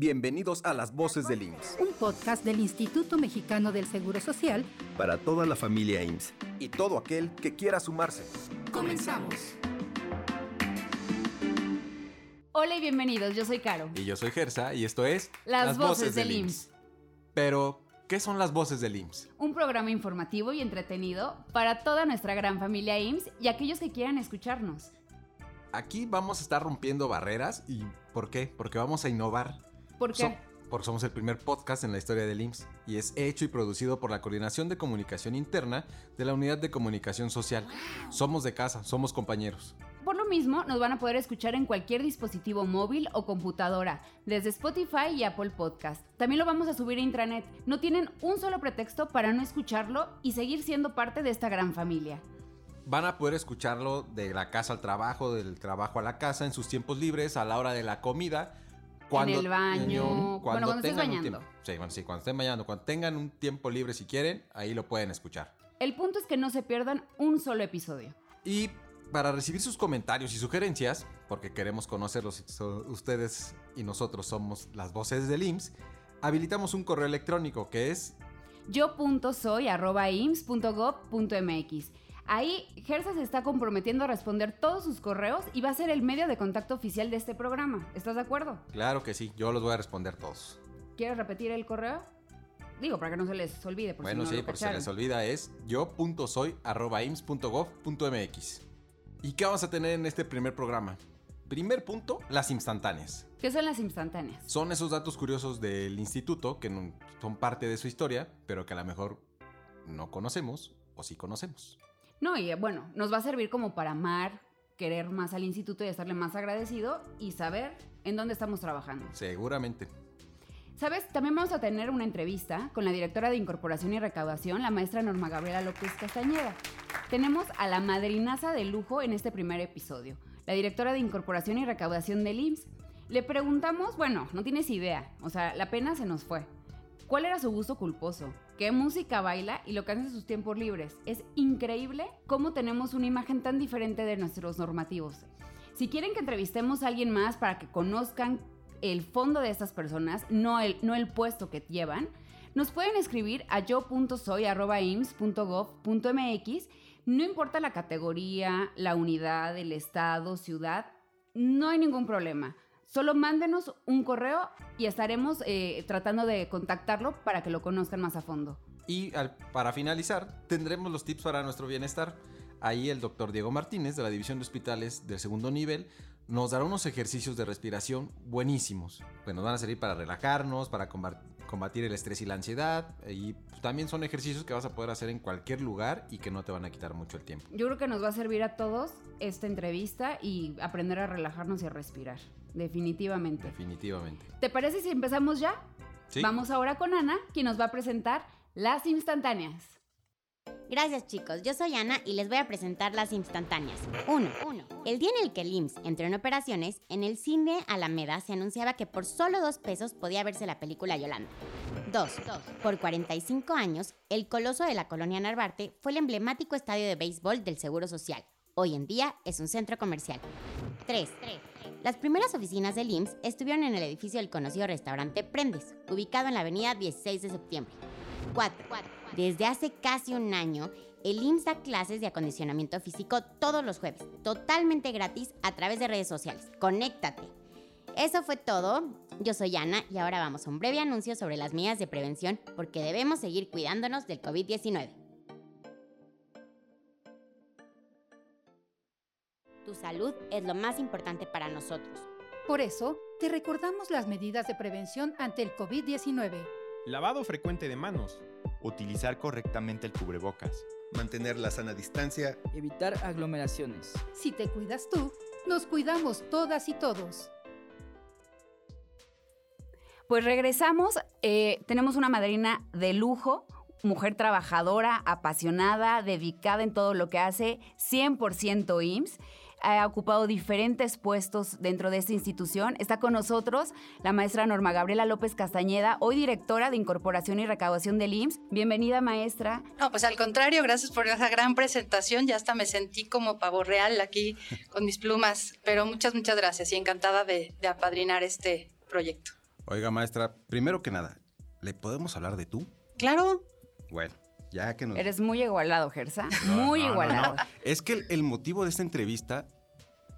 Bienvenidos a Las Voces del IMSS. Un podcast del Instituto Mexicano del Seguro Social. Para toda la familia IMSS. Y todo aquel que quiera sumarse. Comenzamos. Hola y bienvenidos, yo soy Caro. Y yo soy Gersa y esto es Las, Voces, del IMSS. Pero, ¿qué son las Voces del IMSS? Un programa informativo y entretenido para toda nuestra gran familia IMSS y aquellos que quieran escucharnos. Aquí vamos a estar rompiendo barreras y ¿por qué? Porque vamos a innovar. ¿Por qué? porque somos el primer podcast en la historia del IMSS y es hecho y producido por la Coordinación de Comunicación Interna de la Unidad de Comunicación Social. Somos de casa, somos compañeros. Por lo mismo, nos van a poder escuchar en cualquier dispositivo móvil o computadora, desde Spotify y Apple Podcast. También lo vamos a subir a intranet. No tienen un solo pretexto para no escucharlo y seguir siendo parte de esta gran familia. Van a poder escucharlo de la casa al trabajo, del trabajo a la casa, en sus tiempos libres, a la hora de la comida cuando, en el baño, cuando, bueno, cuando bañando. sí, bueno, sí, cuando estén bañando, cuando tengan un tiempo libre si quieren, ahí lo pueden escuchar. El punto es que no se pierdan un solo episodio. Y para recibir sus comentarios y sugerencias, porque queremos conocerlos, ustedes y nosotros somos las voces del IMSS, habilitamos un correo electrónico que es yo.soy.ims.gov.mx Ahí, Gersa se está comprometiendo a responder todos sus correos y va a ser el medio de contacto oficial de este programa. ¿Estás de acuerdo? Claro que sí, yo los voy a responder todos. ¿Quieres repetir el correo? Digo, para que no se les olvide. Por bueno, sí, por si se les olvida es yo.soy.ims.gov.mx. ¿Y qué vamos a tener en este primer programa? Primer punto, las instantáneas. ¿Qué son las instantáneas? Son esos datos curiosos del instituto que son parte de su historia, pero que a lo mejor no conocemos o sí conocemos. No, y bueno, nos va a servir como para amar, querer más al instituto y estarle más agradecido y saber en dónde estamos trabajando. Seguramente. ¿Sabes? También vamos a tener una entrevista con la directora de Incorporación y Recaudación, la maestra Norma Gabriela López Castañeda. Tenemos a la madrinaza de lujo en este primer episodio, la directora de Incorporación y Recaudación del IMSS. Le preguntamos, bueno, no tienes idea, o sea, la pena se nos fue. ¿Cuál era su gusto culposo? ¿Qué música baila y lo que hace en sus tiempos libres? Es increíble cómo tenemos una imagen tan diferente de nuestros normativos. Si quieren que entrevistemos a alguien más para que conozcan el fondo de estas personas, no el, no el puesto que llevan, nos pueden escribir a yo.soy.ims.gov.mx. No importa la categoría, la unidad, el estado, ciudad, no hay ningún problema. Solo mándenos un correo y estaremos eh, tratando de contactarlo para que lo conozcan más a fondo. Y para finalizar, tendremos los tips para nuestro bienestar. Ahí el doctor Diego Martínez de la División de Hospitales del segundo nivel nos dará unos ejercicios de respiración buenísimos. Que nos van a servir para relajarnos, para combatir el estrés y la ansiedad. Y también son ejercicios que vas a poder hacer en cualquier lugar y que no te van a quitar mucho el tiempo. Yo creo que nos va a servir a todos esta entrevista y aprender a relajarnos y a respirar. Definitivamente. Definitivamente. ¿Te parece si empezamos ya? Sí. Vamos ahora con Ana, quien nos va a presentar las instantáneas. Gracias chicos, yo soy Ana y les voy a presentar las instantáneas. 1. El día en el que el IMSS entró en operaciones, en el cine Alameda se anunciaba que por solo dos pesos podía verse la película Yolanda. 2. Por 45 años, el Coloso de la Colonia Narvarte fue el emblemático estadio de béisbol del Seguro Social. Hoy en día es un centro comercial. 3. Las primeras oficinas del IMSS estuvieron en el edificio del conocido restaurante Prendes, ubicado en la avenida 16 de septiembre. 4. Desde hace casi un año, el IMSS da clases de acondicionamiento físico todos los jueves, totalmente gratis a través de redes sociales. Conéctate. Eso fue todo. Yo soy Ana y ahora vamos a un breve anuncio sobre las medidas de prevención porque debemos seguir cuidándonos del COVID-19. Tu salud es lo más importante para nosotros. Por eso, te recordamos las medidas de prevención ante el COVID-19 lavado frecuente de manos, utilizar correctamente el cubrebocas, mantener la sana distancia, evitar aglomeraciones. Si te cuidas tú, nos cuidamos todas y todos. Pues regresamos, eh, tenemos una madrina de lujo, mujer trabajadora, apasionada, dedicada en todo lo que hace, 100% IMSS ha ocupado diferentes puestos dentro de esta institución. Está con nosotros la maestra Norma Gabriela López Castañeda, hoy directora de Incorporación y Recaudación del IMSS. Bienvenida, maestra. No, pues al contrario, gracias por esa gran presentación. Ya hasta me sentí como pavo real aquí con mis plumas, pero muchas, muchas gracias y encantada de, de apadrinar este proyecto. Oiga, maestra, primero que nada, ¿le podemos hablar de tú? Claro. Bueno, ya que nos... Eres muy igualado, Gersa. No, Muy no, no, igualado. no. Es que el, el motivo de esta entrevista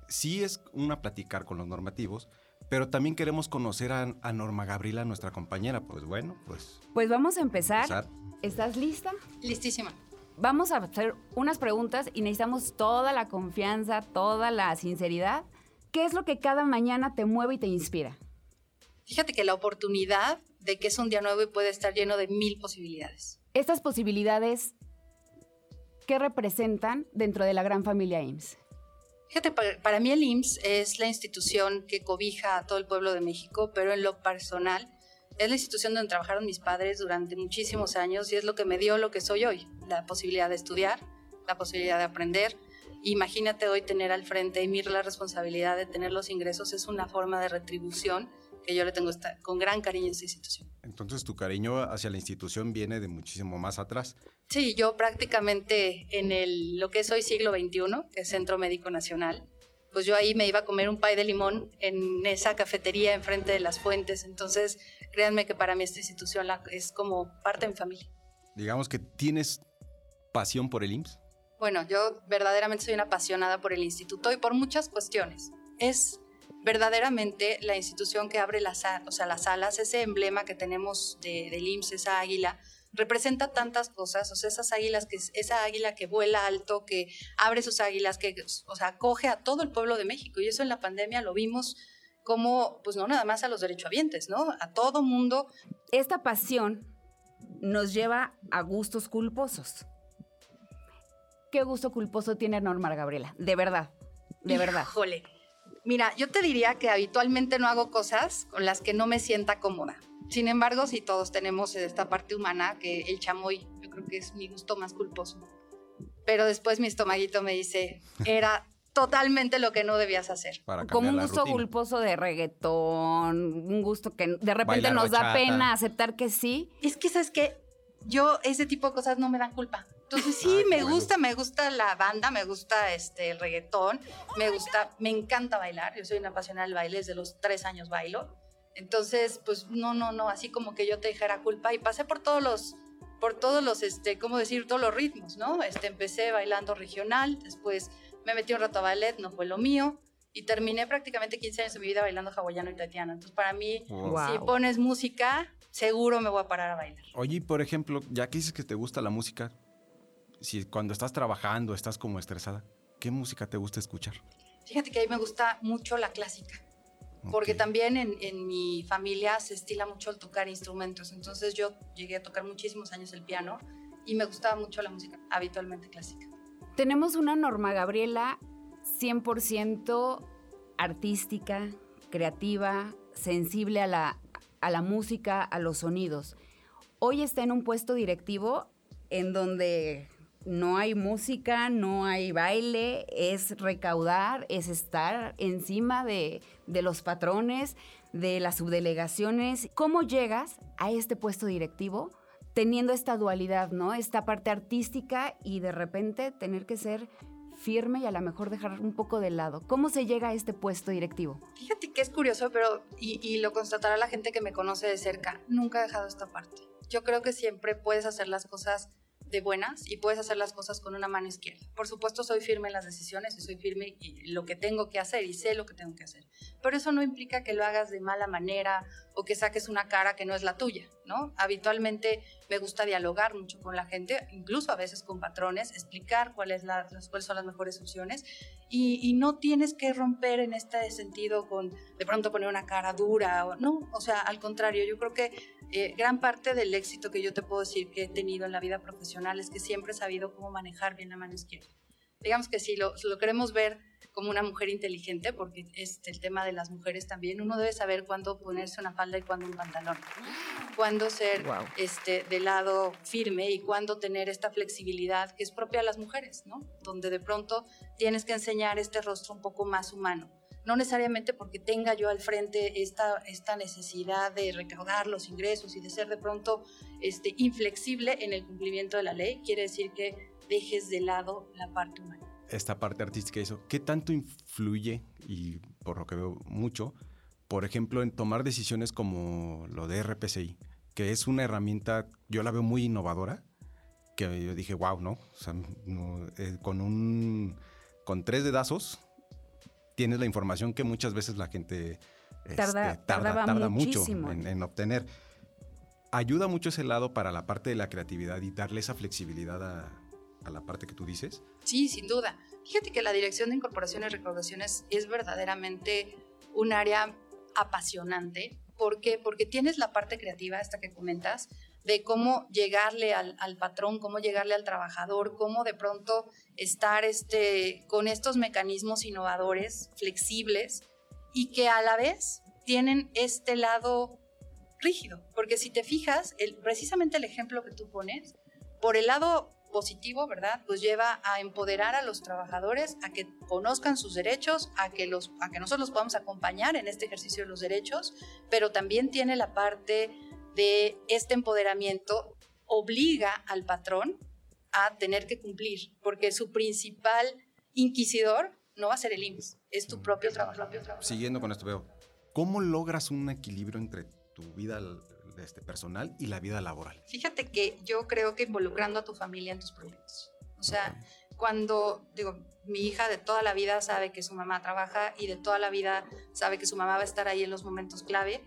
sí es una platicar con los normativos, pero también queremos conocer a, a Norma Gabriela, nuestra compañera. Pues bueno, pues... Pues vamos a empezar. empezar. ¿Estás lista? Listísima. Vamos a hacer unas preguntas y necesitamos toda la confianza, toda la sinceridad. ¿Qué es lo que cada mañana te mueve y te inspira? Fíjate que la oportunidad de que es un día nuevo y puede estar lleno de mil posibilidades. Estas posibilidades, ¿qué representan dentro de la gran familia IMSS? Fíjate, para, mí el IMSS es la institución que cobija a todo el pueblo de México, pero en lo personal es la institución donde trabajaron mis padres durante muchísimos años y es lo que me dio lo que soy hoy, la posibilidad de estudiar, la posibilidad de aprender. Imagínate hoy tener al frente y mir la responsabilidad de tener los ingresos es una forma de retribución yo le tengo esta- con gran cariño a esta institución. Entonces tu cariño hacia la institución viene de muchísimo más atrás. Sí, yo prácticamente en el, lo que es hoy siglo XXI, que es Centro Médico Nacional, pues yo ahí me iba a comer un pay de limón en esa cafetería enfrente de las fuentes. Entonces, créanme que para mí esta institución la- es como parte de mi familia. Digamos que tienes pasión por el IMSS. Bueno, yo verdaderamente soy una apasionada por el instituto y por muchas cuestiones. Es verdaderamente la institución que abre las, o sea, las alas, ese emblema que tenemos de, del IMSS, esa águila, representa tantas cosas, o sea, esas águilas que esa águila que vuela alto, que abre sus águilas, que o sea, acoge a todo el pueblo de México y eso en la pandemia lo vimos como pues no nada más a los derechohabientes, ¿no? A todo mundo Esta pasión nos lleva a gustos culposos. ¿Qué gusto culposo tiene Norma Gabriela? De verdad, de verdad. Híjole. Mira, yo te diría que habitualmente no hago cosas con las que no me sienta cómoda. Sin embargo, sí todos tenemos esta parte humana que el chamoy, yo creo que es mi gusto más culposo. Pero después mi estomaguito me dice, era totalmente lo que no debías hacer. Para Como un gusto culposo de reggaetón, un gusto que de repente Bailar nos da bachata. pena aceptar que sí. Es que, ¿sabes qué? Yo ese tipo de cosas no me dan culpa. Entonces sí, Ay, qué me bueno. gusta, me gusta la banda, me gusta este, el reggaetón, me gusta, me encanta bailar. Yo soy una apasionada del baile, desde los tres años bailo. Entonces, pues no, no, no, así como que yo te dijera culpa y pasé por todos los, por todos los, este, ¿cómo decir? Todos los ritmos, ¿no? Este, empecé bailando regional, después me metí un rato a ballet, no fue lo mío. Y terminé prácticamente 15 años de mi vida bailando hawaiano y tatiana. Entonces, para mí, Wow. Si pones música, seguro me voy a parar a bailar. Oye, por ejemplo, ya que dices que te gusta la música, si cuando estás trabajando estás como estresada, ¿qué música te gusta escuchar? Fíjate que a mí me gusta mucho la clásica, porque Ok. también en, en mi familia se estila mucho el tocar instrumentos. Entonces yo llegué a tocar muchísimos años el piano y me gustaba mucho la música habitualmente clásica. Tenemos una Norma Gabriela 100% artística, creativa, sensible a la, a la música, a los sonidos. Hoy está en un puesto directivo en donde no hay música, no hay baile, es recaudar, es estar encima de, los patrones, de las subdelegaciones. ¿Cómo llegas a este puesto directivo teniendo esta dualidad, ¿no? Esta parte artística y de repente tener que ser firme y a lo mejor dejar un poco de lado. ¿Cómo se llega a este puesto directivo? Fíjate que es curioso, pero, y lo constatará la gente que me conoce de cerca, nunca he dejado esta parte. Yo creo que siempre puedes hacer las cosas de buenas y puedes hacer las cosas con una mano izquierda. Por supuesto, soy firme en las decisiones y soy firme en lo que tengo que hacer y sé lo que tengo que hacer. Pero eso no implica que lo hagas de mala manera o que saques una cara que no es la tuya, ¿no? Habitualmente me gusta dialogar mucho con la gente, incluso a veces con patrones, explicar cuáles son las mejores opciones y, y no tienes que romper en este sentido con de pronto poner una cara dura o no, o sea, al contrario, yo creo que eh, gran parte del éxito que yo te puedo decir que he tenido en la vida profesional es que siempre he sabido cómo manejar bien la mano izquierda. Digamos que si lo, lo queremos ver como una mujer inteligente, porque es el tema de las mujeres también, uno debe saber cuándo ponerse una falda y cuándo un pantalón, cuándo ser Wow. este, de lado firme y cuándo tener esta flexibilidad que es propia a las mujeres, ¿no? Donde de pronto tienes que enseñar este rostro un poco más humano. No necesariamente porque tenga yo al frente esta, esta necesidad de recaudar los ingresos y de ser de pronto este, inflexible en el cumplimiento de la ley, quiere decir que dejes de lado la parte humana. Esta parte artística, eso, ¿qué tanto influye, y por lo que veo mucho, por ejemplo, en tomar decisiones como lo de RPCI, que es una herramienta, yo la veo muy innovadora, que yo dije, wow, ¿no? Eh, con un, con tres dedazos tienes la información que muchas veces la gente este, Tarda- tarda, tardaba tarda mucho muchísimo. en, en obtener. Ayuda mucho ese lado para la parte de la creatividad y darle esa flexibilidad a, a la parte que tú dices. Sí, sin duda. Fíjate que la dirección de incorporaciones y recaudaciones es verdaderamente un área apasionante. ¿Por qué? Porque tienes la parte creativa, esta que comentas, de cómo llegarle al, al patrón, cómo llegarle al trabajador, cómo de pronto estar este, con estos mecanismos innovadores, flexibles, y que a la vez tienen este lado rígido. Porque si te fijas, el, precisamente el ejemplo que tú pones, por el lado positivo, ¿verdad? Pues lleva a empoderar a los trabajadores a que conozcan sus derechos, a que, los, a que nosotros los podamos acompañar en este ejercicio de los derechos, pero también tiene la parte de este empoderamiento obliga al patrón a tener que cumplir, porque su principal inquisidor no va a ser el IMSS, es tu propio trabajo. Siguiendo con esto, veo, ¿cómo logras un equilibrio entre tu vida este, personal y la vida laboral? Fíjate que yo creo que involucrando a tu familia en tus proyectos. O sea, cuando, digo, mi hija de toda la vida sabe que su mamá trabaja y de toda la vida sabe que su mamá va a estar ahí en los momentos clave.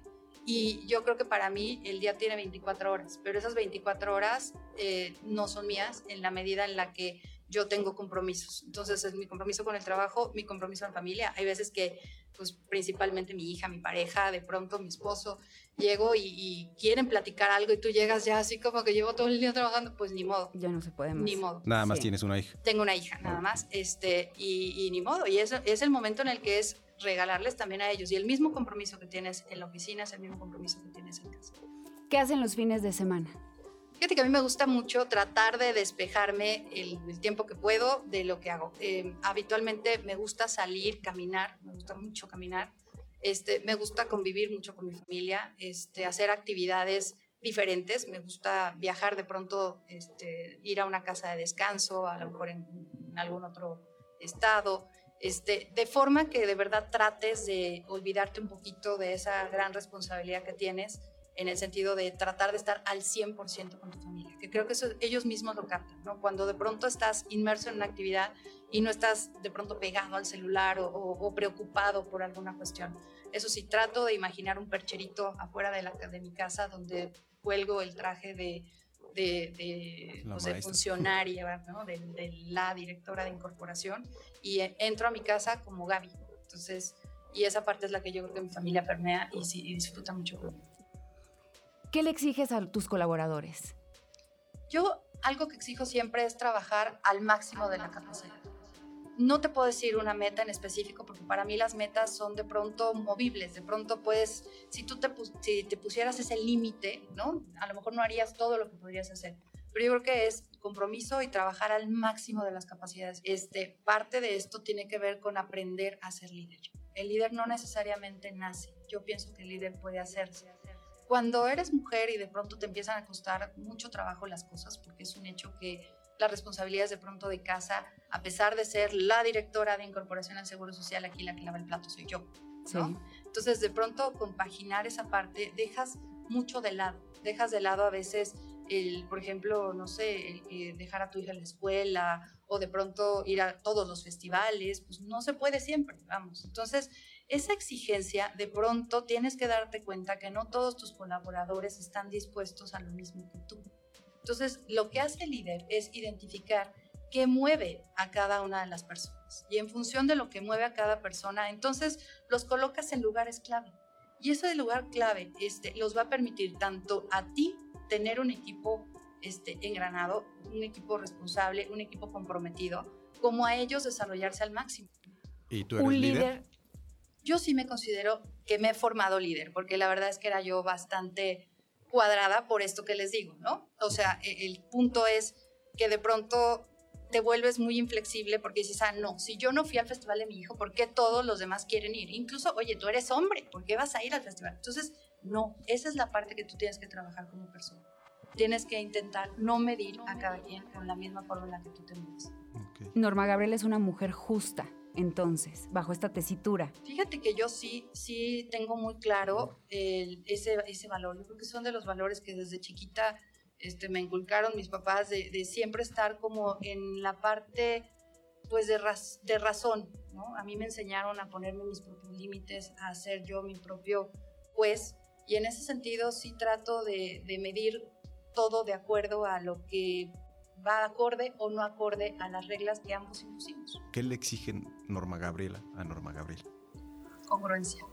Y yo creo que para mí el día tiene 24 horas, pero esas 24 horas eh, no son mías en la medida en la que yo tengo compromisos. Entonces es mi compromiso con el trabajo, mi compromiso en familia. Hay veces que, pues principalmente mi hija, mi pareja, de pronto mi esposo, llego y, y quieren platicar algo y tú llegas ya así como que llevo todo el día trabajando, pues ni modo, Ya no se puede más. ni modo. Nada más Sí. tienes una hija. Tengo una hija, nada más, este, y, y ni modo. Y eso es el momento en el que es regalarles también a ellos. Y el mismo compromiso que tienes en la oficina es el mismo compromiso que tienes en casa. ¿Qué hacen los fines de semana? Fíjate que a mí me gusta mucho tratar de despejarme el, el tiempo que puedo de lo que hago. Eh, habitualmente me gusta salir, caminar, me gusta mucho caminar. Este, me gusta convivir mucho con mi familia, este, hacer actividades diferentes. Me gusta viajar de pronto, este, ir a una casa de descanso, a lo mejor en, en algún otro estado. Este, de forma que de verdad trates de olvidarte un poquito de esa gran responsabilidad que tienes en el sentido de tratar de estar al 100% con tu familia, que creo que ellos mismos lo captan, ¿no? Cuando de pronto estás inmerso en una actividad y no estás de pronto pegado al celular o, preocupado por alguna cuestión. Eso sí, trato de imaginar un percherito afuera de mi casa donde cuelgo el traje de, de, de, pues, de funcionaria, ¿no? de, de la directora de incorporación y eh, entro a mi casa como Gaby. Entonces, y esa parte es la que yo creo que mi familia permea y, sí, y disfruta mucho. ¿Qué le exiges a tus colaboradores? Yo algo que exijo siempre es trabajar al máximo de la capacidad. No te puedo decir una meta en específico porque para mí las metas son de pronto movibles. De pronto puedes, si tú te, si te pusieras ese límite, ¿no? A lo mejor no harías todo lo que podrías hacer. Pero yo creo que es compromiso y trabajar al máximo de las capacidades. Este, parte de esto tiene que ver con aprender a ser líder. El líder no necesariamente nace. Yo pienso que el líder puede hacerse. Cuando eres mujer y de pronto te empiezan a costar mucho trabajo las cosas, porque es un hecho que las responsabilidades de pronto de casa, a pesar de ser la directora de incorporación al Seguro Social, aquí la que lava el plato soy yo. ¿no? Entonces, de pronto, compaginar esa parte, dejas mucho de lado. Dejas de lado a veces, el, por ejemplo, no sé, el, dejar a tu hija en la escuela o de pronto ir a todos los festivales. Pues no se puede siempre, vamos. Entonces, esa exigencia, de pronto tienes que darte cuenta que no todos tus colaboradores están dispuestos a lo mismo que tú. Entonces, lo que hace el líder es identificar qué mueve a cada una de las personas. Y en función de lo que mueve a cada persona, entonces los colocas en lugares clave. Y ese lugar clave este, los va a permitir tanto a ti tener un equipo este, engranado, un equipo responsable, un equipo comprometido, como a ellos desarrollarse al máximo. ¿Y tú eres Un líder? líder, Yo sí me considero que me he formado líder, porque la verdad es que era yo bastante cuadrada por esto que les digo, ¿no? O sea, e- el punto es que de pronto te vuelves muy inflexible porque dices, ah, no, si yo no fui al festival de mi hijo, ¿por qué todos los demás quieren ir? Incluso, oye, tú eres hombre, ¿por qué vas a ir al festival? Entonces, no, esa es la parte que tú tienes que trabajar como persona. Tienes que intentar no medir a cada quien con la misma forma en la que tú te mides. Norma Gabriel es una mujer justa. Entonces, bajo esta tesitura? Fíjate que yo sí, sí tengo muy claro el- ese, ese valor. Yo creo que son de los valores que desde chiquita este, me inculcaron mis papás de, de siempre estar como en la parte pues de, raz- de razón, ¿no? A mí me enseñaron a ponerme mis propios límites, a ser yo mi propio juez y en ese sentido sí trato de, de medir todo de acuerdo a lo que va acorde o no acorde a las reglas que ambos impusimos. ¿Qué le exigen Norma Gabriela a Norma Gabriela? Congruencia.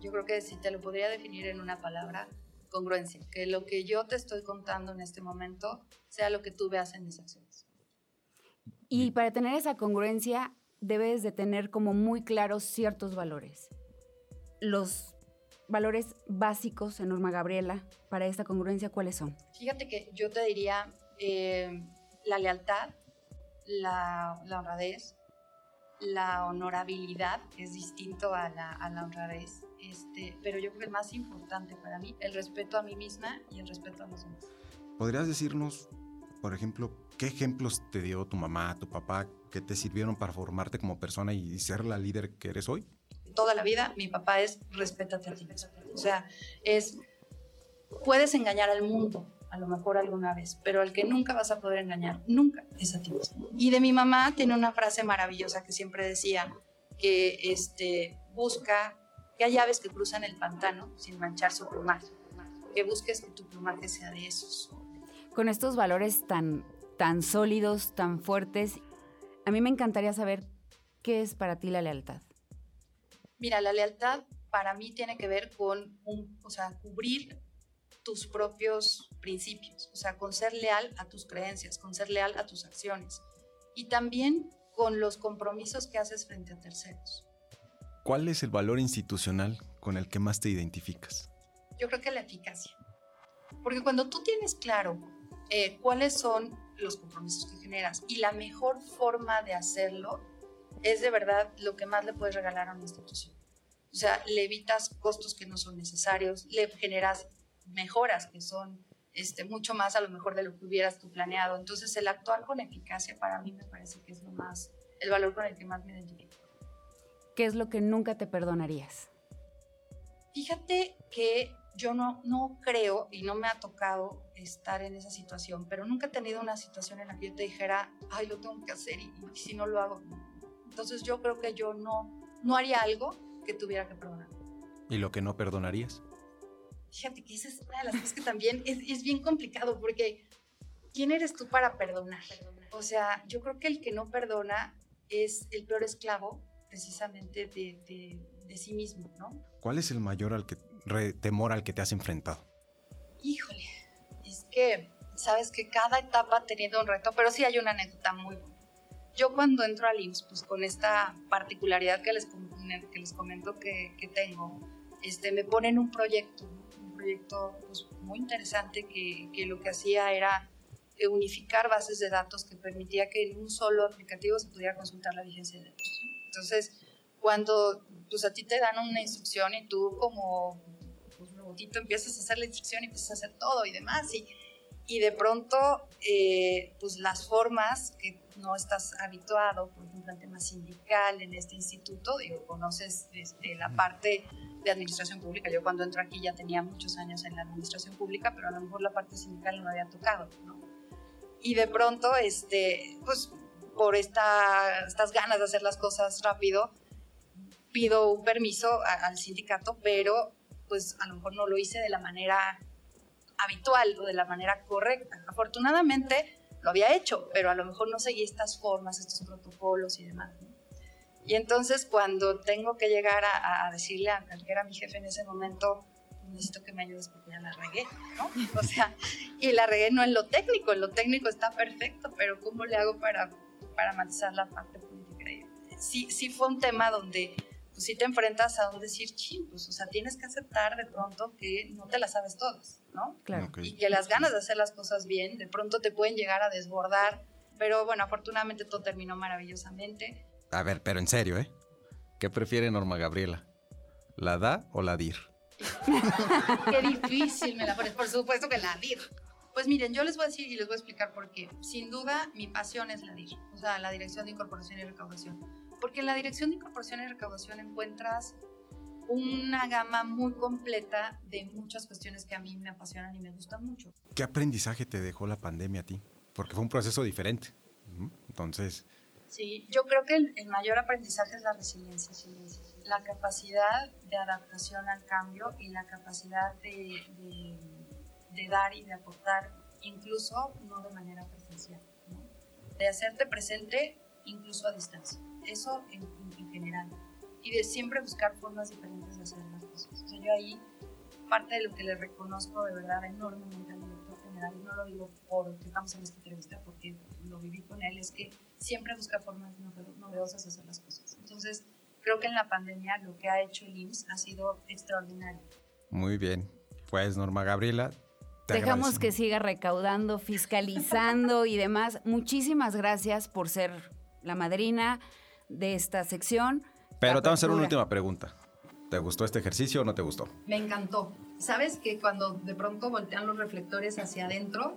Yo creo que si te lo podría definir en una palabra, congruencia. Que lo que yo te estoy contando en este momento sea lo que tú veas en mis acciones. Y para tener esa congruencia, debes de tener como muy claros ciertos valores. Los valores básicos en Norma Gabriela para esta congruencia, ¿cuáles son? Fíjate que yo te diría eh, la lealtad, la, la honradez, la honorabilidad, que es distinto a la, a la honradez, este, pero yo creo que el más importante para mí, el respeto a mí misma y el respeto a los demás. ¿Podrías decirnos, por ejemplo, qué ejemplos te dio tu mamá, tu papá, que te sirvieron para formarte como persona y ser la líder que eres hoy? toda la vida, mi papá es respétate a ti mismo. O sea, es, puedes engañar al mundo, a lo mejor alguna vez, pero al que nunca vas a poder engañar, nunca es a ti mismo. Y de mi mamá tiene una frase maravillosa que siempre decía, que este, busca, que hay aves que cruzan el pantano sin manchar su plumaje, que busques que tu plumaje sea de esos. Con estos valores tan, tan sólidos, tan fuertes, a mí me encantaría saber qué es para ti la lealtad. Mira, la lealtad para mí tiene que ver con un, o sea, cubrir tus propios principios, o sea, con ser leal a tus creencias, con ser leal a tus acciones y también con los compromisos que haces frente a terceros. ¿Cuál es el valor institucional con el que más te identificas? Yo creo que la eficacia, porque cuando tú tienes claro eh, cuáles son los compromisos que generas y la mejor forma de hacerlo, es de verdad lo que más le puedes regalar a una institución. O sea, le evitas costos que no son necesarios, le generas mejoras que son este, mucho más a lo mejor de lo que hubieras tú planeado. Entonces, el actuar con eficacia para mí me parece que es lo más, el valor con el que más me identifico. ¿Qué es lo que nunca te perdonarías? Fíjate que yo no, no creo y no me ha tocado estar en esa situación, pero nunca he tenido una situación en la que yo te dijera, ay, lo tengo que hacer y, y si no lo hago. Entonces yo creo que yo no, no haría algo que tuviera que perdonar. ¿Y lo que no perdonarías? Fíjate que esa es una de las cosas que también es, es bien complicado porque ¿quién eres tú para perdonar? O sea, yo creo que el que no perdona es el peor esclavo precisamente de, de, de sí mismo, ¿no? ¿Cuál es el mayor al que, re- temor al que te has enfrentado? Híjole, es que sabes que cada etapa ha tenido un reto, pero sí hay una anécdota muy buena. Yo cuando entro al IMSS, pues con esta particularidad que les, que les comento que, que tengo, este, me ponen un proyecto, proyecto pues, muy interesante que, que lo que hacía era eh, unificar bases de datos que permitía que en un solo aplicativo se pudiera consultar la vigencia de datos. Entonces, cuando pues, a ti te dan una instrucción y tú como pues, robotito empiezas a hacer la instrucción y empiezas a hacer todo y demás, y, y de pronto, eh, pues las formas que no estás habituado, por ejemplo, al tema sindical en este instituto, digo, conoces este, la parte de administración pública. Yo cuando entro aquí ya tenía muchos años en la administración pública, pero a lo mejor la parte sindical no me había tocado, ¿no? Y de pronto, este, pues por esta, estas ganas de hacer las cosas rápido, pido un permiso a- al sindicato, pero pues a lo mejor no lo hice de la manera habitual o de la manera correcta. Afortunadamente lo había hecho, pero a lo mejor no seguí estas formas, estos protocolos y demás. ¿no? Y entonces cuando tengo que llegar a, a decirle al que era mi jefe en ese momento, necesito que me ayudes porque ya la regué, ¿no? O sea, y la regué no en lo técnico, en lo técnico está perfecto, pero ¿cómo le hago para, para matizar la parte política? Sí, sí fue un tema donde pues sí te enfrentas a un decir, ching, pues, o sea, tienes que aceptar de pronto que no te las sabes todas, ¿no? Claro. Ok. Y que las ganas de hacer las cosas bien, de pronto te pueden llegar a desbordar, pero bueno, afortunadamente todo terminó maravillosamente. A ver, pero en serio, ¿eh? ¿Qué prefiere Norma Gabriela? ¿La da o la dir? Qué difícil me la pones, por supuesto que la DIR. Pues miren, yo les voy a decir y les voy a explicar por qué. Sin duda, mi pasión es la DIR, o sea, la Dirección de Incorporación y Recaudación. Porque en la Dirección de Incorporación y Recaudación encuentras una gama muy completa de muchas cuestiones que a mí me apasionan y me gustan mucho. ¿Qué aprendizaje te dejó la pandemia a ti? Porque fue un proceso diferente. Entonces... Sí, yo creo que el, mayor aprendizaje es la resiliencia, la capacidad de adaptación al cambio y la capacidad de, de, dar y de aportar, incluso no de manera presencial, de hacerte presente incluso a distancia. Eso en, en general y de siempre buscar formas diferentes de hacer las cosas. O sea, yo ahí, parte de lo que le reconozco de verdad enormemente al director general, y no lo digo porque estamos en esta entrevista, porque lo viví con él, es que siempre busca formas novedosas de hacer las cosas. Entonces, creo que en la pandemia lo que ha hecho el IMSS ha sido extraordinario. Muy bien. Pues, Norma Gabriela, Dejamos que siga recaudando, fiscalizando y demás. Muchísimas gracias por ser la madrina de esta sección. Pero te vamos a hacer una última pregunta. ¿Te gustó este ejercicio o no te gustó? Me encantó. Sabes que cuando de pronto voltean los reflectores hacia adentro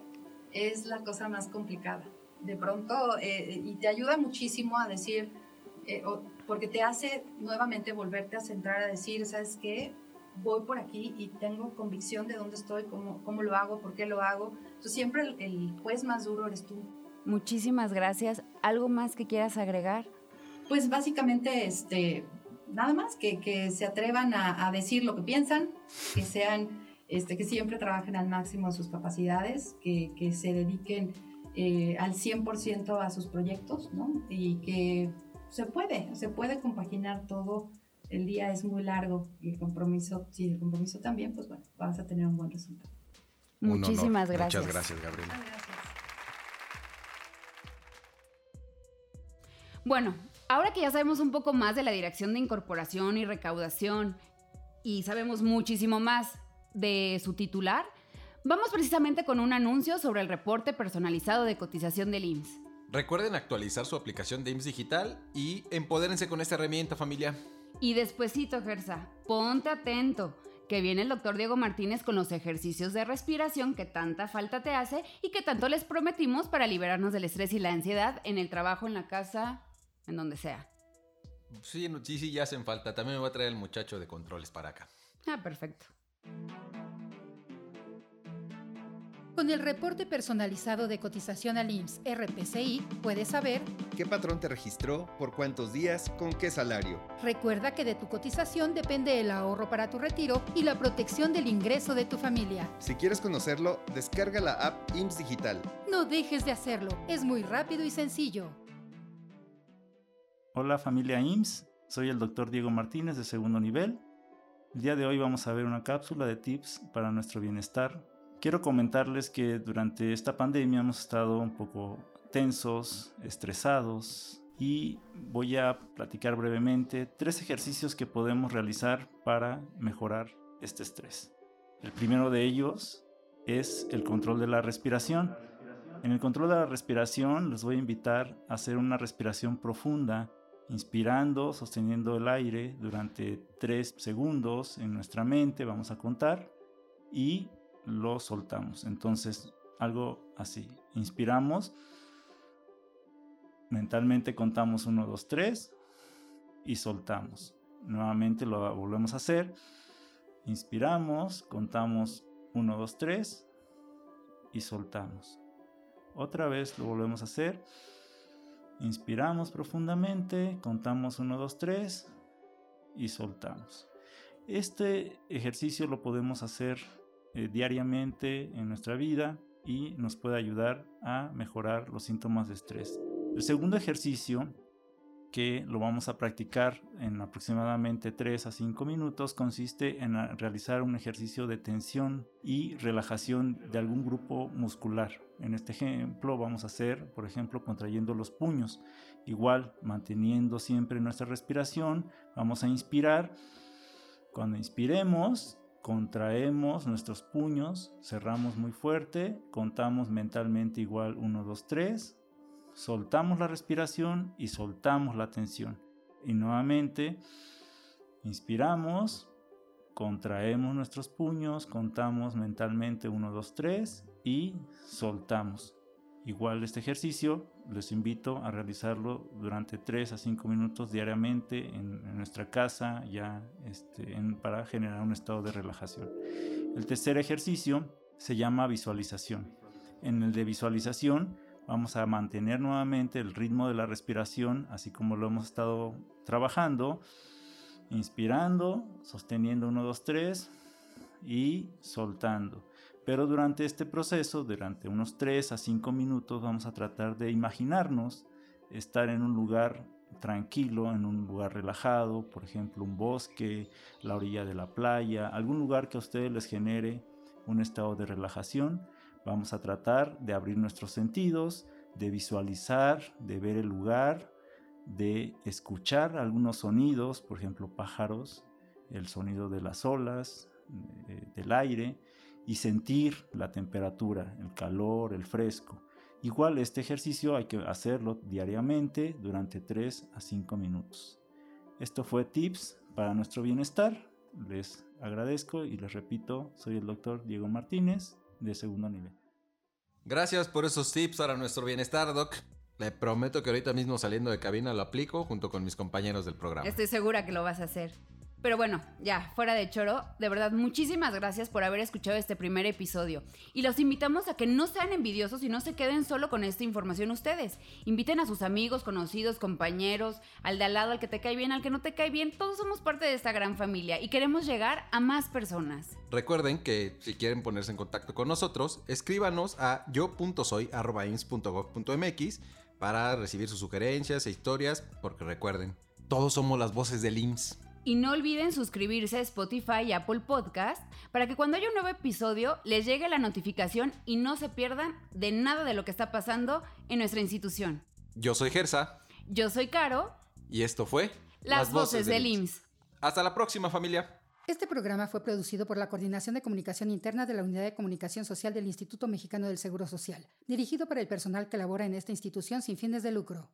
es la cosa más complicada. De pronto, eh, y te ayuda muchísimo a decir, eh, porque te hace nuevamente volverte a centrar a decir, ¿sabes qué? Voy por aquí y tengo convicción de dónde estoy, cómo, cómo lo hago, por qué lo hago. Entonces siempre el, el juez más duro eres tú. Muchísimas gracias. ¿Algo más que quieras agregar? Pues básicamente, este, nada más, que, que se atrevan a, a, decir lo que piensan, que sean, este, que siempre trabajen al máximo sus capacidades, que, que se dediquen eh, al 100% a sus proyectos, ¿no? Y que se puede, se puede compaginar todo. El día es muy largo y el compromiso, sí, el compromiso también, pues bueno, vas a tener un buen resultado. Muchísimas gracias. Muchas gracias, Gabriela. Gracias. Bueno, Ahora que ya sabemos un poco más de la dirección de incorporación y recaudación y sabemos muchísimo más de su titular, vamos precisamente con un anuncio sobre el reporte personalizado de cotización del IMSS. Recuerden actualizar su aplicación de IMSS Digital y empodérense con esta herramienta familia. Y despuesito, Gersa, ponte atento, que viene el doctor Diego Martínez con los ejercicios de respiración que tanta falta te hace y que tanto les prometimos para liberarnos del estrés y la ansiedad en el trabajo, en la casa, en donde sea. Sí, sí, sí, ya hacen falta. También me va a traer el muchacho de controles para acá. Ah, perfecto. Con el reporte personalizado de cotización al IMSS RPCI, puedes saber qué patrón te registró, por cuántos días, con qué salario. Recuerda que de tu cotización depende el ahorro para tu retiro y la protección del ingreso de tu familia. Si quieres conocerlo, descarga la app IMSS Digital. No dejes de hacerlo, es muy rápido y sencillo. Hola familia IMSS, soy el doctor Diego Martínez de segundo nivel. El día de hoy vamos a ver una cápsula de tips para nuestro bienestar. Quiero comentarles que durante esta pandemia hemos estado un poco tensos, estresados y voy a platicar brevemente tres ejercicios que podemos realizar para mejorar este estrés. El primero de ellos es el control de la respiración. En el control de la respiración les voy a invitar a hacer una respiración profunda inspirando, sosteniendo el aire durante 3 segundos en nuestra mente, vamos a contar, y lo soltamos. Entonces, algo así. Inspiramos, mentalmente contamos 1, 2, 3 y soltamos. Nuevamente lo volvemos a hacer. Inspiramos, contamos 1, 2, 3 y soltamos. Otra vez lo volvemos a hacer. Inspiramos profundamente, contamos 1, 2, 3 y soltamos. Este ejercicio lo podemos hacer eh, diariamente en nuestra vida y nos puede ayudar a mejorar los síntomas de estrés. El segundo ejercicio que lo vamos a practicar en aproximadamente 3 a 5 minutos consiste en realizar un ejercicio de tensión y relajación de algún grupo muscular. En este ejemplo vamos a hacer, por ejemplo, contrayendo los puños. Igual, manteniendo siempre nuestra respiración, vamos a inspirar. Cuando inspiremos, contraemos nuestros puños, cerramos muy fuerte, contamos mentalmente igual 1, 2, 3 soltamos la respiración y soltamos la tensión. Y nuevamente, inspiramos, contraemos nuestros puños, contamos mentalmente 1, 2, 3 y soltamos. Igual este ejercicio les invito a realizarlo durante 3 a 5 minutos diariamente en, nuestra casa ya este, para generar un estado de relajación. El tercer ejercicio se llama visualización. En el de visualización vamos a mantener nuevamente el ritmo de la respiración así como lo hemos estado trabajando. Inspirando, sosteniendo 1, 2, 3 y soltando. Pero durante este proceso, durante unos 3 a 5 minutos, vamos a tratar de imaginarnos estar en un lugar tranquilo, en un lugar relajado, por ejemplo, un bosque, la orilla de la playa, algún lugar que a ustedes les genere un estado de relajación. Vamos a tratar de abrir nuestros sentidos, de visualizar, de ver el lugar, de escuchar algunos sonidos, por ejemplo, pájaros, el sonido de las olas, eh, del aire, y sentir la temperatura, el calor, el fresco. Igual este ejercicio hay que hacerlo diariamente durante 3 a 5 minutos. Esto fue Tips para nuestro bienestar. Les agradezco y les repito, soy el doctor Diego Martínez de segundo nivel. Gracias por esos tips para nuestro bienestar, Doc. Le prometo que ahorita mismo saliendo de cabina lo aplico junto con mis compañeros del programa. Estoy segura que lo vas a hacer. Pero bueno, ya, fuera de choro, de verdad, muchísimas gracias por haber escuchado este primer episodio. Y los invitamos a que no sean envidiosos y no se queden solo con esta información ustedes. Inviten a sus amigos, conocidos, compañeros, al de al lado, al que te cae bien, al que no te cae bien. Todos somos parte de esta gran familia y queremos llegar a más personas. Recuerden que si quieren ponerse en contacto con nosotros, escríbanos a yo.soy.ins.gov.mx para recibir sus sugerencias e historias, porque recuerden, todos somos las voces del IMSS. Y no olviden suscribirse a Spotify y Apple Podcast para que cuando haya un nuevo episodio les llegue la notificación y no se pierdan de nada de lo que está pasando en nuestra institución. Yo soy Gersa. Yo soy Caro. Y esto fue Las, voces, del IMSS. Hasta la próxima familia. Este programa fue producido por la Coordinación de Comunicación Interna de la Unidad de Comunicación Social del Instituto Mexicano del Seguro Social, dirigido para el personal que labora en esta institución sin fines de lucro.